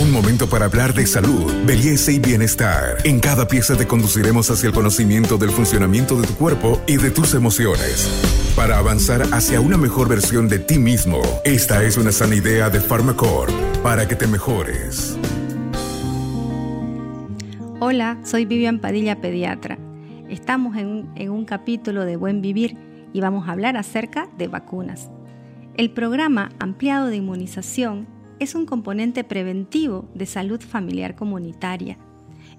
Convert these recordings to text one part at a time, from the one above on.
Un momento para hablar de salud, belleza y bienestar. En cada pieza te conduciremos hacia el conocimiento del funcionamiento de tu cuerpo y de tus emociones. Para avanzar hacia una mejor versión de ti mismo, esta es una sana idea de Pharmacore para que te mejores. Hola, soy Vivian Padilla, pediatra. Estamos en un capítulo de Buen Vivir y vamos a hablar acerca de vacunas. El programa ampliado de inmunización es un componente preventivo de salud familiar comunitaria.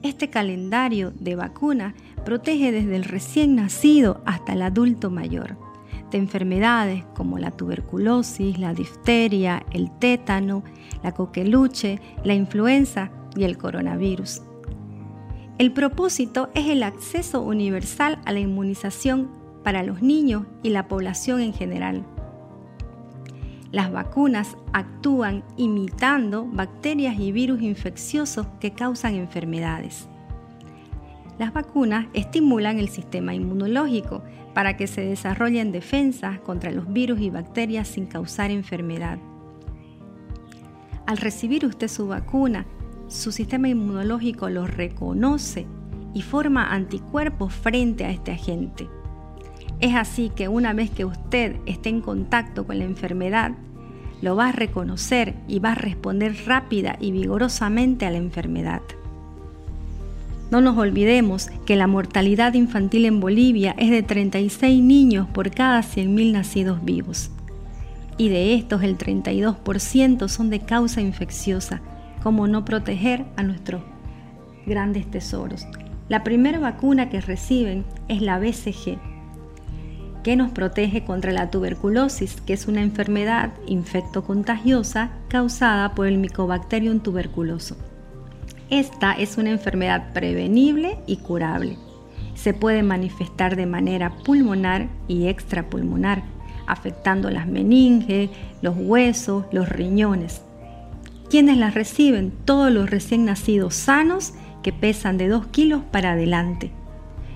Este calendario de vacuna protege desde el recién nacido hasta el adulto mayor de enfermedades como la tuberculosis, la difteria, el tétano, la coqueluche, la influenza y el coronavirus. El propósito es el acceso universal a la inmunización para los niños y la población en general. Las vacunas actúan imitando bacterias y virus infecciosos que causan enfermedades. Las vacunas estimulan el sistema inmunológico para que se desarrollen defensas contra los virus y bacterias sin causar enfermedad. Al recibir usted su vacuna, su sistema inmunológico lo reconoce y forma anticuerpos frente a este agente. Es así que una vez que usted esté en contacto con la enfermedad, lo va a reconocer y va a responder rápida y vigorosamente a la enfermedad. No nos olvidemos que la mortalidad infantil en Bolivia es de 36 niños por cada 100.000 nacidos vivos. Y de estos el 32% son de causa infecciosa, como no proteger a nuestros grandes tesoros. La primera vacuna que reciben es la BCG, que nos protege contra la tuberculosis, que es una enfermedad infectocontagiosa causada por el Mycobacterium tuberculoso. Esta es una enfermedad prevenible y curable. Se puede manifestar de manera pulmonar y extrapulmonar, afectando las meninges, los huesos, los riñones. Quienes la reciben? Todos los recién nacidos sanos que pesan de 2 kilos para adelante.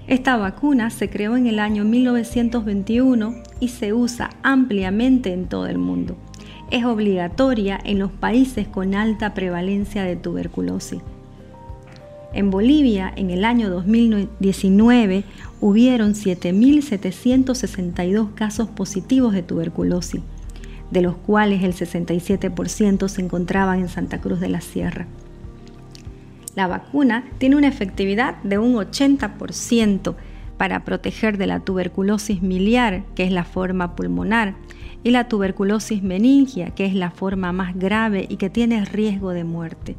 Esta vacuna se creó en el año 1921 y se usa ampliamente en todo el mundo. Es obligatoria en los países con alta prevalencia de tuberculosis. En Bolivia, en el año 2019, hubieron 7.762 casos positivos de tuberculosis, de los cuales el 67% se encontraban en Santa Cruz de la Sierra. La vacuna tiene una efectividad de un 80% para proteger de la tuberculosis miliar, que es la forma pulmonar, y la tuberculosis meningia, que es la forma más grave y que tiene riesgo de muerte.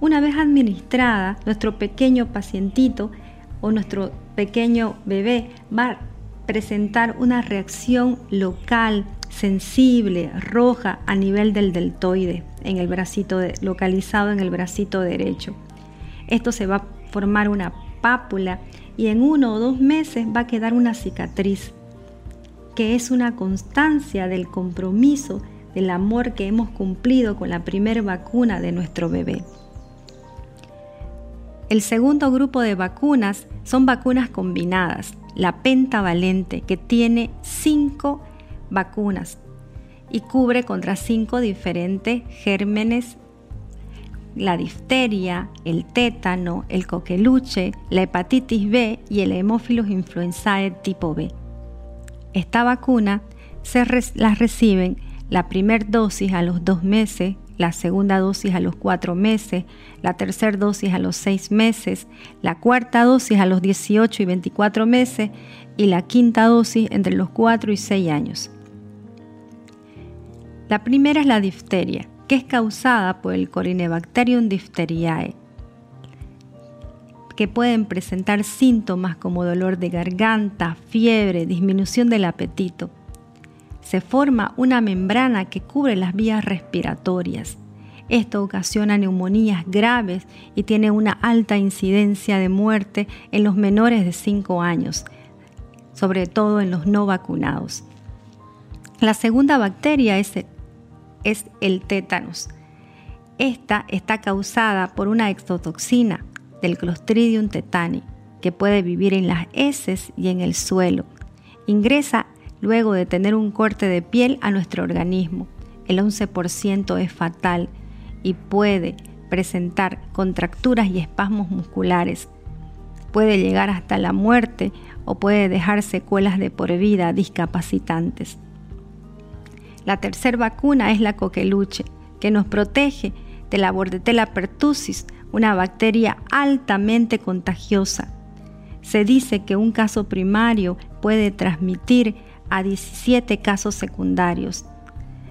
Una vez administrada, nuestro pequeño pacientito o nuestro pequeño bebé va presentar una reacción local sensible, roja a nivel del deltoide, en el bracito localizado en el bracito derecho. Esto se va a formar una pápula y en uno o dos meses va a quedar una cicatriz, que es una constancia del compromiso, del amor que hemos cumplido con la primera vacuna de nuestro bebé. El segundo grupo de vacunas son vacunas combinadas, la pentavalente, que tiene cinco vacunas y cubre contra cinco diferentes gérmenes la difteria, el tétano, el coqueluche, la hepatitis B y el hemófilos influenzae tipo B. Esta vacuna se las reciben la primera dosis a los dos meses, la segunda dosis a los cuatro meses, la tercera dosis a los seis meses, la cuarta dosis a los 18 y 24 meses y la quinta dosis entre los 4 y 6 años. La primera es la difteria, que es causada por el Corynebacterium diphtheriae, que pueden presentar síntomas como dolor de garganta, fiebre, disminución del apetito. Se forma una membrana que cubre las vías respiratorias. Esto ocasiona neumonías graves y tiene una alta incidencia de muerte en los menores de 5 años, sobre todo en los no vacunados. La segunda bacteria es es el tétanos. Esta está causada por una exotoxina del Clostridium tetani, que puede vivir en las heces y en el suelo. Ingresa luego de tener un corte de piel a nuestro organismo. El 11% es fatal y puede presentar contracturas y espasmos musculares. Puede llegar hasta la muerte o puede dejar secuelas de por vida discapacitantes. La tercera vacuna es la coqueluche, que nos protege de la Bordetella pertussis, una bacteria altamente contagiosa. Se dice que un caso primario puede transmitir a 17 casos secundarios.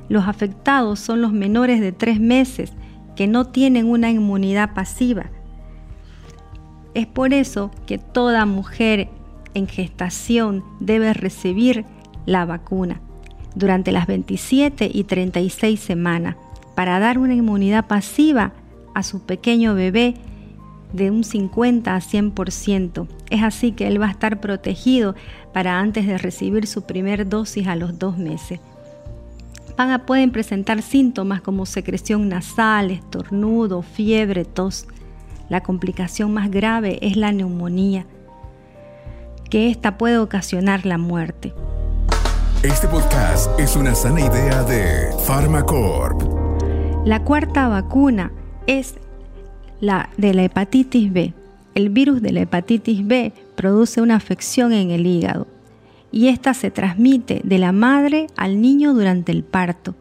Los afectados son los menores de 3 meses que no tienen una inmunidad pasiva. Es por eso que toda mujer en gestación debe recibir la vacuna durante las 27 y 36 semanas para dar una inmunidad pasiva a su pequeño bebé de un 50 a 100%. Es así que él va a estar protegido para antes de recibir su primer dosis a los dos meses. pueden presentar síntomas como secreción nasal, estornudo, fiebre, tos. La complicación más grave es la neumonía, que esta puede ocasionar la muerte. Este podcast es una sana idea de Pharmacorp. La cuarta vacuna es la de la hepatitis B. El virus de la hepatitis B produce una afección en el hígado y esta se transmite de la madre al niño durante el parto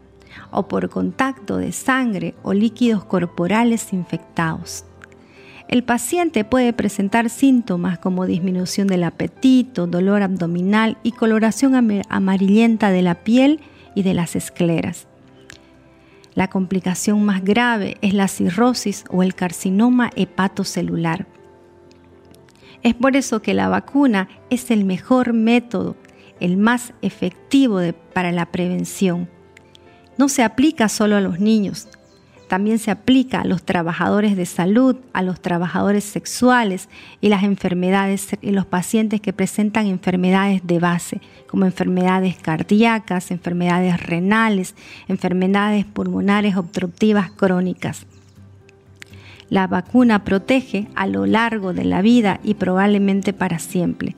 o por contacto de sangre o líquidos corporales infectados. El paciente puede presentar síntomas como disminución del apetito, dolor abdominal y coloración amarillenta de la piel y de las escleras. La complicación más grave es la cirrosis o el carcinoma hepatocelular. Es por eso que la vacuna es el mejor método, el más efectivo para la prevención. No se aplica solo a los niños, también se aplica a los trabajadores de salud, a los trabajadores sexuales y las enfermedades y los pacientes que presentan enfermedades de base, como enfermedades cardíacas, enfermedades renales, enfermedades pulmonares obstructivas crónicas. La vacuna protege a lo largo de la vida y probablemente para siempre.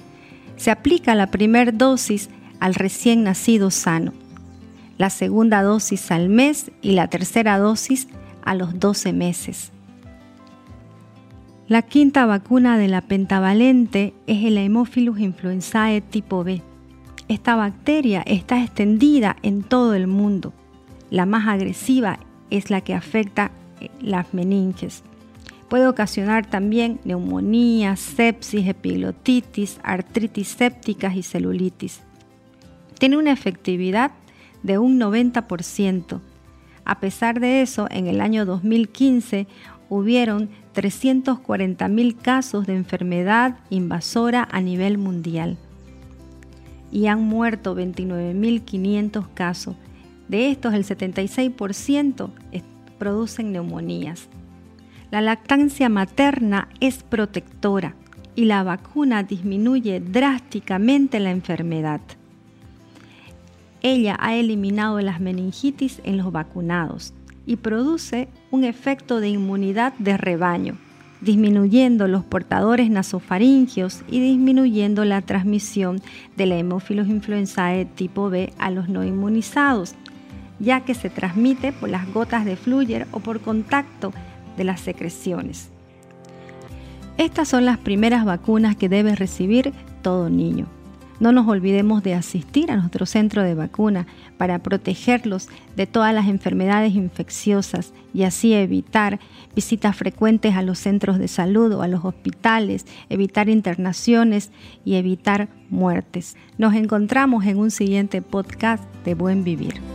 Se aplica la primera dosis al recién nacido sano, la segunda dosis al mes y la tercera dosis a los 12 meses. La quinta vacuna de la pentavalente es el Haemophilus influenzae tipo B. Esta bacteria está extendida en todo el mundo. La más agresiva es la que afecta eh, las meninges. Puede ocasionar también neumonía, sepsis, epiglotitis, artritis sépticas y celulitis. Tiene una efectividad de un 90% a pesar de eso, en el año 2015 hubieron 340.000 casos de enfermedad invasora a nivel mundial y han muerto 29.500 casos. De estos, el 76% producen neumonías. La lactancia materna es protectora y la vacuna disminuye drásticamente la enfermedad. Ella ha eliminado las meningitis en los vacunados y produce un efecto de inmunidad de rebaño, disminuyendo los portadores nasofaringios y disminuyendo la transmisión de la hemófilos influenzae tipo B a los no inmunizados, ya que se transmite por las gotas de fluyer o por contacto de las secreciones. Estas son las primeras vacunas que debe recibir todo niño. No nos olvidemos de asistir a nuestro centro de vacuna para protegerlos de todas las enfermedades infecciosas y así evitar visitas frecuentes a los centros de salud o a los hospitales, evitar internaciones y evitar muertes. Nos encontramos en un siguiente podcast de Buen Vivir.